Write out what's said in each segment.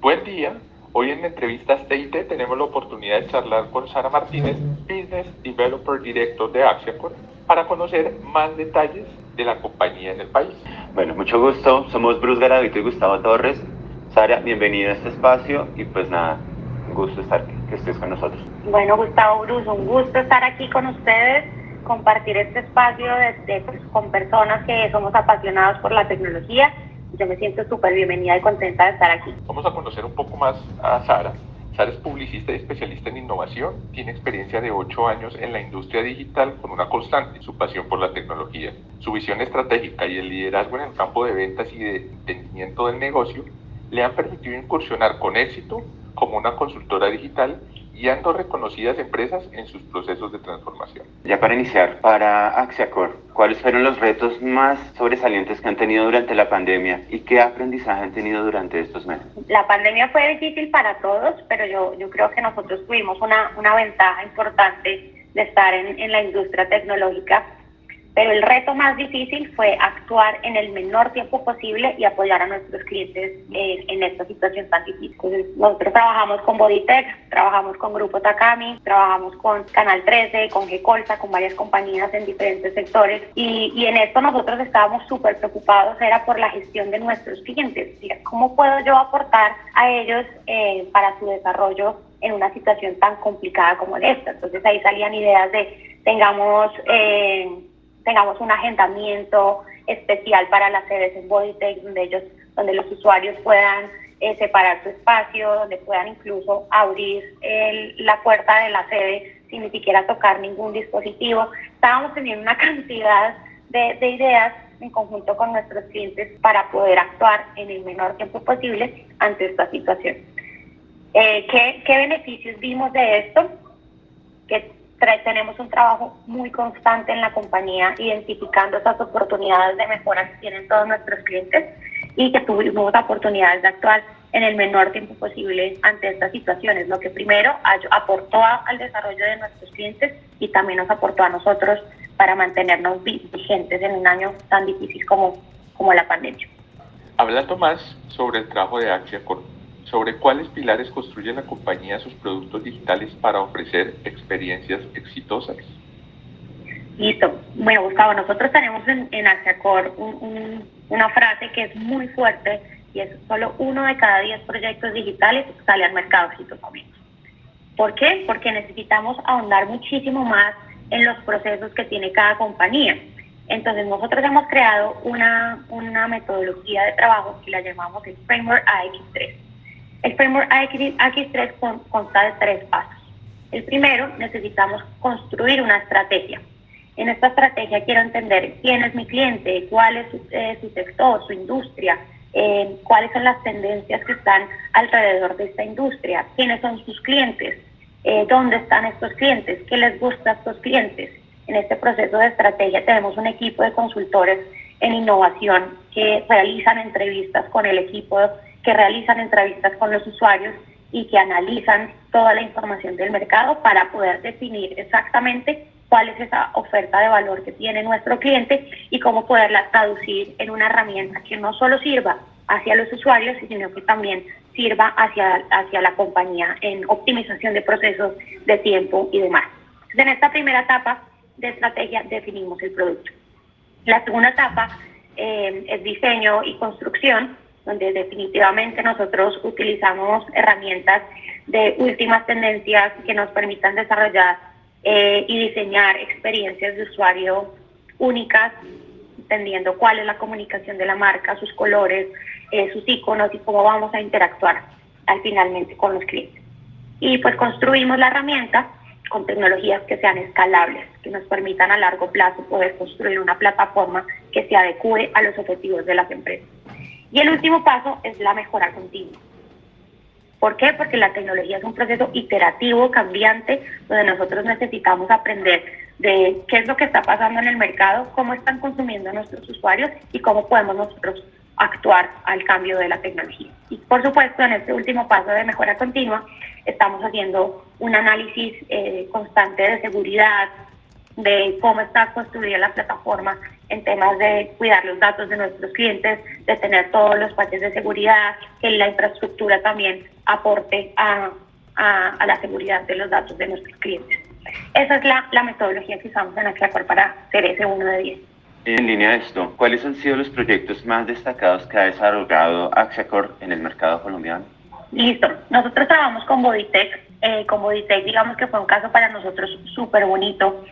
Buen día. Hoy en entrevistas TIT tenemos la oportunidad de charlar con Sara Martínez, Business Developer Director de Axiacor, para conocer más detalles de la compañía en el país. Bueno, mucho gusto. Somos Bruce Garavito y Gustavo Torres. Sara, bienvenida a este espacio y pues nada, un gusto estar que estés con nosotros. Bueno, Gustavo Bruce, un gusto estar aquí con ustedes, compartir este espacio de, pues, con personas que somos apasionados por la tecnología. Yo me siento súper bienvenida y contenta de estar aquí. Vamos a conocer un poco más a Sara. Sara es publicista y especialista en innovación. Tiene experiencia de ocho años en la industria digital con una constante, su pasión por la tecnología. Su visión estratégica y el liderazgo en el campo de ventas y de entendimiento del negocio le han permitido incursionar con éxito como una consultora digital guiando reconocidas empresas en sus procesos de transformación. Ya para iniciar, para Axiacor, ¿cuáles fueron los retos más sobresalientes que han tenido durante la pandemia y qué aprendizaje han tenido durante estos meses? La pandemia fue difícil para todos, pero yo, yo creo que nosotros tuvimos una, una ventaja importante de estar en, en la industria tecnológica pero el reto más difícil fue actuar en el menor tiempo posible y apoyar a nuestros clientes en, esta situación tan difícil. nosotros trabajamos con Bodytech, trabajamos con Grupo Takami, trabajamos con Canal 13, con G-Colsa, con varias compañías en diferentes sectores y, y en esto nosotros estábamos súper preocupados, era por la gestión de nuestros clientes. ¿Cómo puedo yo aportar a ellos eh, para su desarrollo en una situación tan complicada como esta? Entonces ahí salían ideas de tengamos... Eh, tengamos un agendamiento especial para las sedes en Bodytech, donde ellos, donde los usuarios puedan eh, separar su espacio, donde puedan incluso abrir la puerta de la sede sin ni siquiera tocar ningún dispositivo. Estábamos teniendo una cantidad de, ideas en conjunto con nuestros clientes para poder actuar en el menor tiempo posible ante esta situación. Eh, ¿qué, ¿Qué beneficios vimos de esto? Tenemos un trabajo muy constante en la compañía identificando esas oportunidades de mejora que tienen todos nuestros clientes y que tuvimos oportunidades de actuar en el menor tiempo posible ante estas situaciones, lo que primero aportó al desarrollo de nuestros clientes y también nos aportó a nosotros para mantenernos vigentes en un año tan difícil como, como la pandemia. Hablando más sobre el trabajo de Axia sobre cuáles pilares construye la compañía sus productos digitales para ofrecer experiencias exitosas. Listo. Bueno, Gustavo, nosotros tenemos en, en una frase que es muy fuerte y es solo uno de cada diez proyectos digitales sale al mercado exitosamente. ¿Por qué? Porque necesitamos ahondar muchísimo más en los procesos que tiene cada compañía. Entonces nosotros hemos creado una, una metodología de trabajo que la llamamos el Framework AX3. El framework AX3 consta de tres pasos. El primero, necesitamos construir una estrategia. En esta estrategia quiero entender quién es mi cliente, cuál es su, eh, sector, su industria, eh, cuáles son las tendencias que están alrededor de esta industria, quiénes son sus clientes, eh, dónde están estos clientes, qué les gusta a estos clientes. En este proceso de estrategia tenemos un equipo de consultores en innovación que realizan entrevistas con el equipo que realizan entrevistas con los usuarios y que analizan toda la información del mercado para poder definir exactamente cuál es esa oferta de valor que tiene nuestro cliente y cómo poderla traducir en una herramienta que no solo sirva hacia los usuarios, sino que también sirva hacia, hacia la compañía en optimización de procesos de tiempo y demás. en esta primera etapa de estrategia definimos el producto. La segunda etapa eh, es diseño y construcción, donde definitivamente nosotros utilizamos herramientas de últimas tendencias que nos permitan desarrollar eh, y diseñar experiencias de usuario únicas, entendiendo cuál es la comunicación de la marca, sus colores, eh, sus iconos y cómo vamos a interactuar al finalmente con los clientes. Y pues construimos la herramienta con tecnologías que sean escalables, que nos permitan a largo plazo poder construir una plataforma que se adecue a los objetivos de las empresas. Y el último paso es la mejora continua. ¿Por qué? Porque la tecnología es un proceso iterativo, cambiante, donde nosotros necesitamos aprender de qué es lo que está pasando en el mercado, cómo están consumiendo nuestros usuarios y cómo podemos nosotros actuar al cambio de la tecnología. Y por supuesto, en este último paso de mejora continua, estamos haciendo un análisis eh, constante de seguridad, de cómo está construida la plataforma en temas de cuidar los datos de nuestros clientes, de tener todos los paquetes de seguridad, que la infraestructura también aporte a, a, la seguridad de los datos de nuestros clientes. Esa es la, la metodología que usamos en Axiacor para hacer ese 1 de 10. En línea de esto, ¿cuáles han sido los proyectos más destacados que ha desarrollado Axiacor en el mercado colombiano? Listo. Nosotros trabajamos con Bodytech. Eh, con Bodytech, digamos que fue un caso para nosotros súper bonito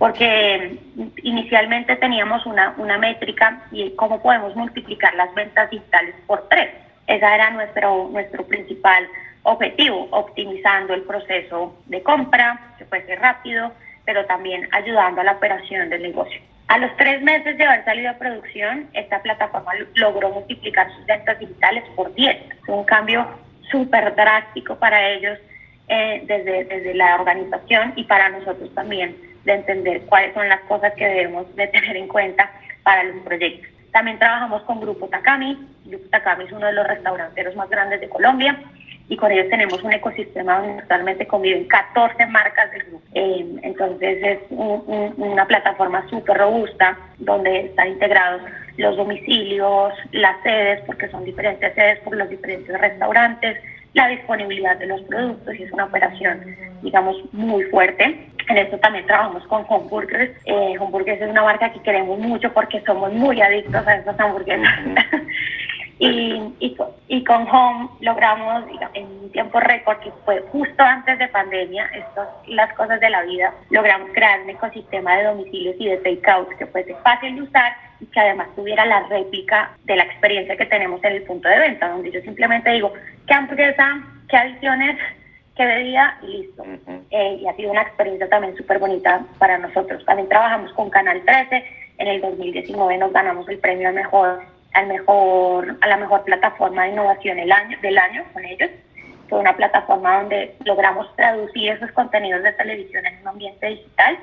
porque inicialmente teníamos una, una métrica y cómo podemos multiplicar las ventas digitales por tres. Ese era nuestro, nuestro principal objetivo, optimizando el proceso de compra, que fuese rápido, pero también ayudando a la operación del negocio. A los tres meses de haber salido a producción, esta plataforma logró multiplicar sus ventas digitales por 10. Fue un cambio súper drástico para ellos eh, desde, desde la organización y para nosotros también de entender cuáles son las cosas que debemos de tener en cuenta para los proyectos. También trabajamos con Grupo Takami. Grupo Takami es uno de los restauranteros más grandes de Colombia y con ellos tenemos un ecosistema donde actualmente conviven 14 marcas del grupo. Eh, entonces es una plataforma súper robusta donde están integrados los domicilios, las sedes, porque son diferentes sedes por los diferentes restaurantes, la disponibilidad de los productos y es una operación, digamos, muy fuerte. En esto también trabajamos con Homeburgers. Eh, Homeburgers es una marca que queremos mucho porque somos muy adictos a estas hamburguesas. y, y, y, con Home logramos en un tiempo récord, que fue justo antes de pandemia, esto las cosas de la vida, logramos crear un ecosistema de domicilios y de takeout que fuese fácil de usar y que además tuviera la réplica de la experiencia que tenemos en el punto de venta, donde yo simplemente digo, ¿qué hamburguesa? ¿Qué adiciones? ¿Qué bebida? Y listo. Eh, y ha sido una experiencia también súper bonita para nosotros. También trabajamos con Canal 13. En el 2019 nos ganamos el premio al mejor, al mejor, a la mejor plataforma de innovación el año, del año con ellos. Fue una plataforma donde logramos traducir esos contenidos de televisión en un ambiente digital.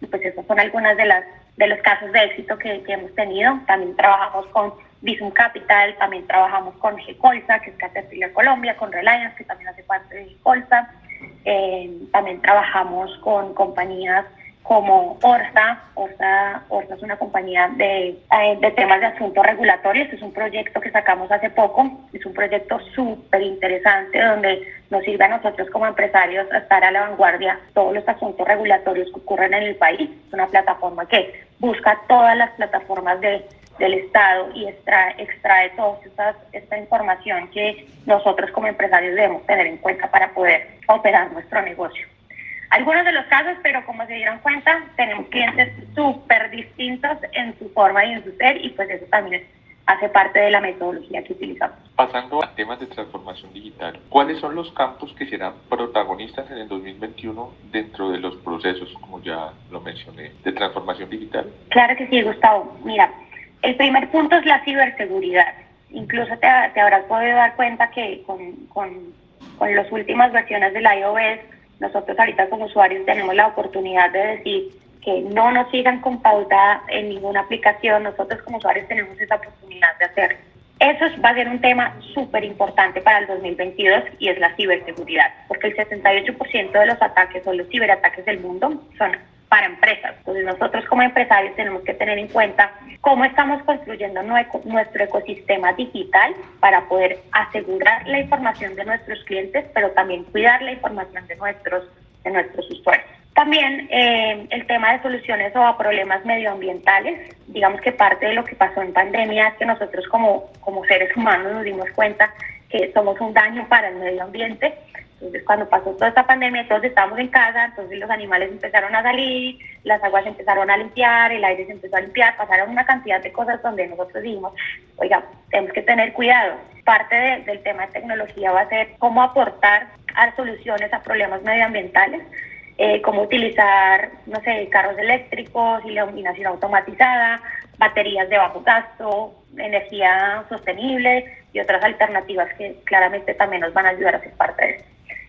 Y pues esas son algunas de las de los casos de éxito que, hemos tenido. También trabajamos con Visum Capital, también trabajamos con G-Colsa, que es Caterpillar Colombia, con Reliance, que también hace parte de G-Colsa. Eh, también trabajamos con compañías como Orsa. Orsa, Orsa es una compañía de, eh, de temas de asuntos regulatorios. Es un proyecto que sacamos hace poco. Es un proyecto súper interesante donde nos sirve a nosotros como empresarios estar a la vanguardia todos los asuntos regulatorios que ocurren en el país. Es una plataforma que busca todas las plataformas de, del Estado y extrae, extrae toda esta información que nosotros como empresarios debemos tener en cuenta para poder operar nuestro negocio. Algunos de los casos, pero como se dieron cuenta, tenemos clientes súper distintos en su forma y en su ser y pues eso también hace parte de la metodología que utilizamos. Pasando a temas de transformación digital, ¿cuáles son los campos que serán protagonistas en el 2021 dentro de los procesos, como ya lo mencioné, de transformación digital? Claro que sí, Gustavo. Mira, el primer punto es la ciberseguridad. Incluso te, te habrás podido dar cuenta que con, con, con las últimas versiones del iOS nosotros ahorita como usuarios tenemos la oportunidad de decir que no nos sigan con pauta en ninguna aplicación, nosotros como usuarios tenemos esa oportunidad de hacerlo. Eso va a ser un tema súper importante para el 2022 y es la ciberseguridad, porque el 68% de los ataques o los ciberataques del mundo son para empresas. Entonces nosotros como empresarios tenemos que tener en cuenta cómo estamos construyendo nuestro ecosistema digital para poder asegurar la información de nuestros clientes, pero también cuidar la información de nuestros, de nuestros usuarios. También eh, el tema de soluciones o a problemas medioambientales. Digamos que parte de lo que pasó en pandemia es que nosotros como, como seres humanos nos dimos cuenta que somos un daño para el medio ambiente entonces, cuando pasó toda esta pandemia, todos estábamos en casa, entonces los animales empezaron a salir, las aguas empezaron a limpiar, el aire se empezó a limpiar, pasaron una cantidad de cosas donde nosotros dijimos, oiga, tenemos que tener cuidado. Parte del tema de tecnología va a ser cómo aportar a soluciones a problemas medioambientales, eh, cómo utilizar, no sé, carros eléctricos, iluminación automatizada, baterías de bajo gasto, energía sostenible y otras alternativas que claramente también nos van a ayudar a ser parte de eso.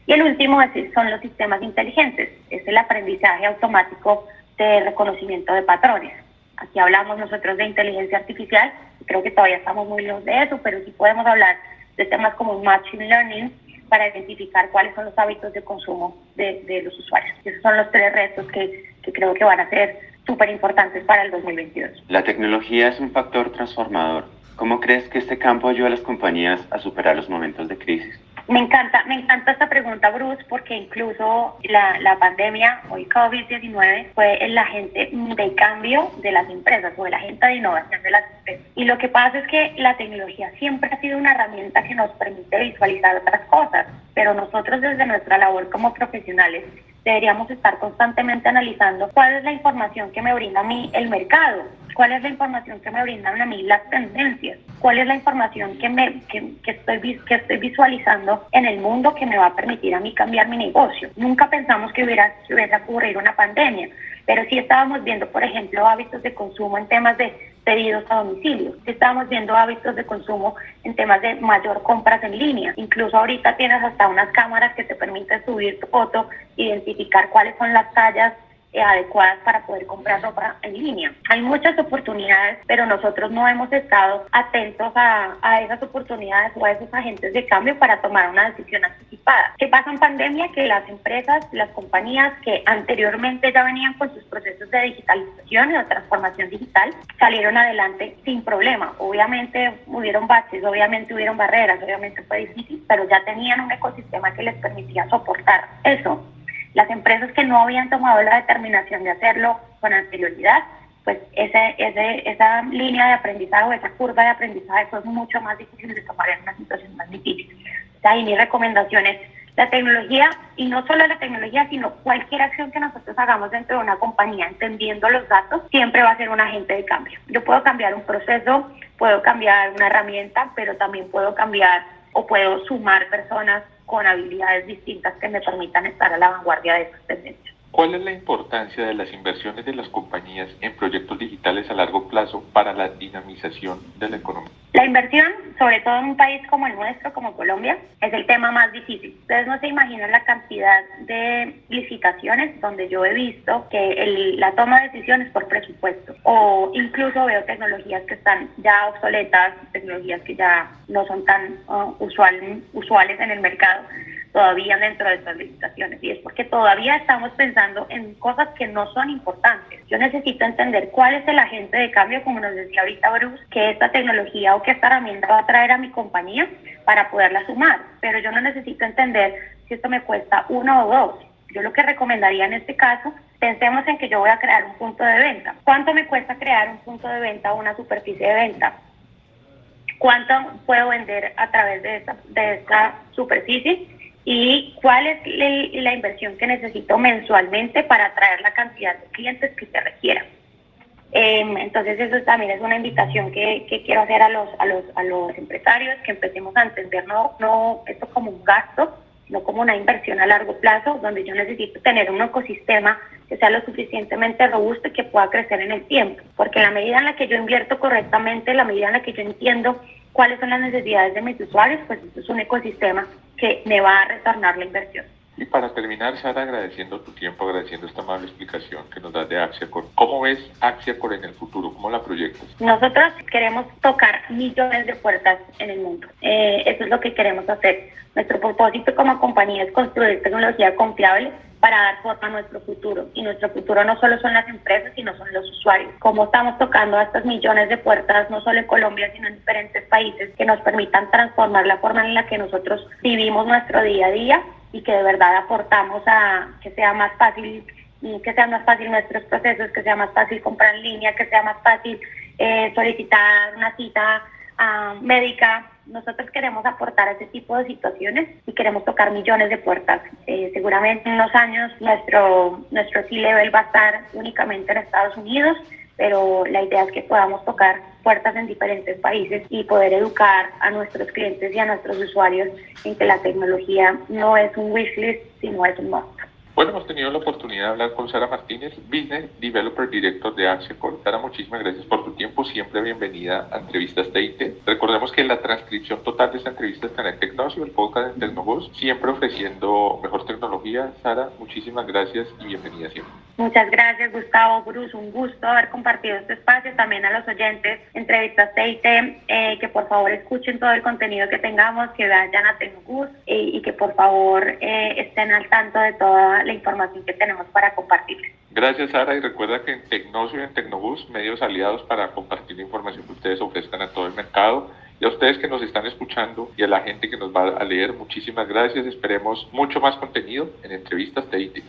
Y el último son los sistemas inteligentes, es el aprendizaje automático de reconocimiento de patrones. Aquí hablamos nosotros de inteligencia artificial, creo que todavía estamos muy lejos de eso, pero sí podemos hablar de temas como Machine Learning para identificar cuáles son los hábitos de consumo de, los usuarios. Esos son los tres retos que, que creo que van a ser súper importantes para el 2022. La tecnología es un factor transformador. ¿Cómo crees que este campo ayuda a las compañías a superar los momentos de crisis? Me encanta, me encanta esta pregunta, Bruce, porque incluso la, la pandemia el COVID-19 fue el agente de cambio de las empresas o el agente de innovación de las empresas. Y lo que pasa es que la tecnología siempre ha sido una herramienta que nos permite visualizar otras cosas, pero nosotros desde nuestra labor como profesionales deberíamos estar constantemente analizando cuál es la información que me brinda a mí el mercado, cuál es la información que me brindan a mí las tendencias, cuál es la información que, me, que, estoy, que estoy visualizando en el mundo que me va a permitir a mí cambiar mi negocio. Nunca pensamos que hubiera, que hubiera ocurrir una pandemia, pero sí estábamos viendo, por ejemplo, hábitos de consumo en temas de pedidos a domicilio. Estábamos viendo hábitos de consumo en temas de mayor compras en línea. Incluso ahorita tienes hasta unas cámaras que te permiten subir tu foto, identificar cuáles son las tallas adecuadas para poder comprar ropa en línea. Hay muchas oportunidades, pero nosotros no hemos estado atentos a, a, esas oportunidades o a esos agentes de cambio para tomar una decisión anticipada. ¿Qué pasa en pandemia? Que las empresas, las compañías que anteriormente ya venían con sus procesos de digitalización y de transformación digital, salieron adelante sin problema. Obviamente hubieron baches, obviamente hubieron barreras, obviamente fue difícil, pero ya tenían un ecosistema que les permitía soportar eso. Las empresas que no habían tomado la determinación de hacerlo con anterioridad, pues ese, ese, esa línea de aprendizaje o esa curva de aprendizaje fue mucho más difícil de tomar en una situación más difícil. O sea, y mi recomendación es la tecnología, y no solo la tecnología, sino cualquier acción que nosotros hagamos dentro de una compañía, entendiendo los datos, siempre va a ser un agente de cambio. Yo puedo cambiar un proceso, puedo cambiar una herramienta, pero también puedo cambiar o puedo sumar personas con habilidades distintas que me permitan estar a la vanguardia de esas tendencias. ¿Cuál es la importancia de las inversiones de las compañías en proyectos digitales a largo plazo para la dinamización de la economía? La inversión, sobre todo en un país como el nuestro, como Colombia, es el tema más difícil. Ustedes no se imaginan la cantidad de licitaciones donde yo he visto que la toma de decisiones por presupuesto o incluso veo tecnologías que están ya obsoletas, tecnologías que ya no son tan uh, usual, usuales en el mercado todavía dentro de estas licitaciones y es porque todavía estamos pensando en cosas que no son importantes. Yo necesito entender cuál es el agente de cambio, como nos decía ahorita Bruce, que esta tecnología o que esta herramienta va a traer a mi compañía para poderla sumar, pero yo no necesito entender si esto me cuesta uno o dos. Yo lo que recomendaría en este caso, pensemos en que yo voy a crear un punto de venta. ¿Cuánto me cuesta crear un punto de venta o una superficie de venta? ¿Cuánto puedo vender a través de esta, de esta superficie? Y cuál es la inversión que necesito mensualmente para atraer la cantidad de clientes que se requiera. Em, entonces eso también es una invitación que, que, quiero hacer a los, a, los, a los empresarios, que empecemos a entender no, no esto como un gasto, sino como una inversión a largo plazo, donde yo necesito tener un ecosistema que sea lo suficientemente robusto y que pueda crecer en el tiempo. Porque en la medida en la que yo invierto correctamente, en la medida en la que yo entiendo cuáles son las necesidades de mis usuarios, pues esto es un ecosistema que me va a retornar la inversión. Y para terminar, Sara, agradeciendo tu tiempo, agradeciendo esta amable explicación que nos das de Axiacor. ¿Cómo ves Axiacor en el futuro? ¿Cómo la proyectas? Nosotros queremos tocar millones de puertas en el mundo. Eh, eso es lo que queremos hacer. Nuestro propósito como compañía es construir tecnología confiable para dar forma a nuestro futuro. Y nuestro futuro no solo son las empresas, sino son los usuarios. Cómo estamos tocando a estas millones de puertas, no solo en Colombia, sino en diferentes países, que nos permitan transformar la forma en la que nosotros vivimos nuestro día a día y que de verdad aportamos a que sea más fácil que sea más fácil nuestros procesos, que sea más fácil comprar en línea, que sea más fácil eh, solicitar una cita uh, médica nosotros queremos aportar a ese tipo de situaciones y queremos tocar millones de puertas. Eh, seguramente en unos años nuestro, nuestro C-Level va a estar únicamente en Estados Unidos, pero la idea es que podamos tocar puertas en diferentes países y poder educar a nuestros clientes y a nuestros usuarios en que la tecnología no es un wishlist, sino es un must. Bueno, hemos tenido la oportunidad de hablar con Sara Martínez, Business Developer Director de Axiacor. Sara, muchísimas gracias por tu tiempo. Siempre bienvenida a Entrevistas TIT. Recordemos que la transcripción total de esta entrevista está en el Tecnosio, el podcast de Tecnobus, siempre ofreciendo mejor tecnología. Sara, muchísimas gracias y bienvenida siempre. Muchas gracias, Gustavo, Bruce. Un gusto haber compartido este espacio. También a los oyentes, Entrevistas TIT, eh, que por favor escuchen todo el contenido que tengamos, que vayan a Tecnobus eh, y que por favor eh, estén al tanto de toda la información que tenemos para compartir. Gracias, Sara, y recuerda que en Tecnosio y en Tecnobus, medios aliados para compartir la información que ustedes ofrezcan a todo el mercado. Y a ustedes que nos están escuchando y a la gente que nos va a leer, muchísimas gracias. Esperemos mucho más contenido en entrevistas de IT.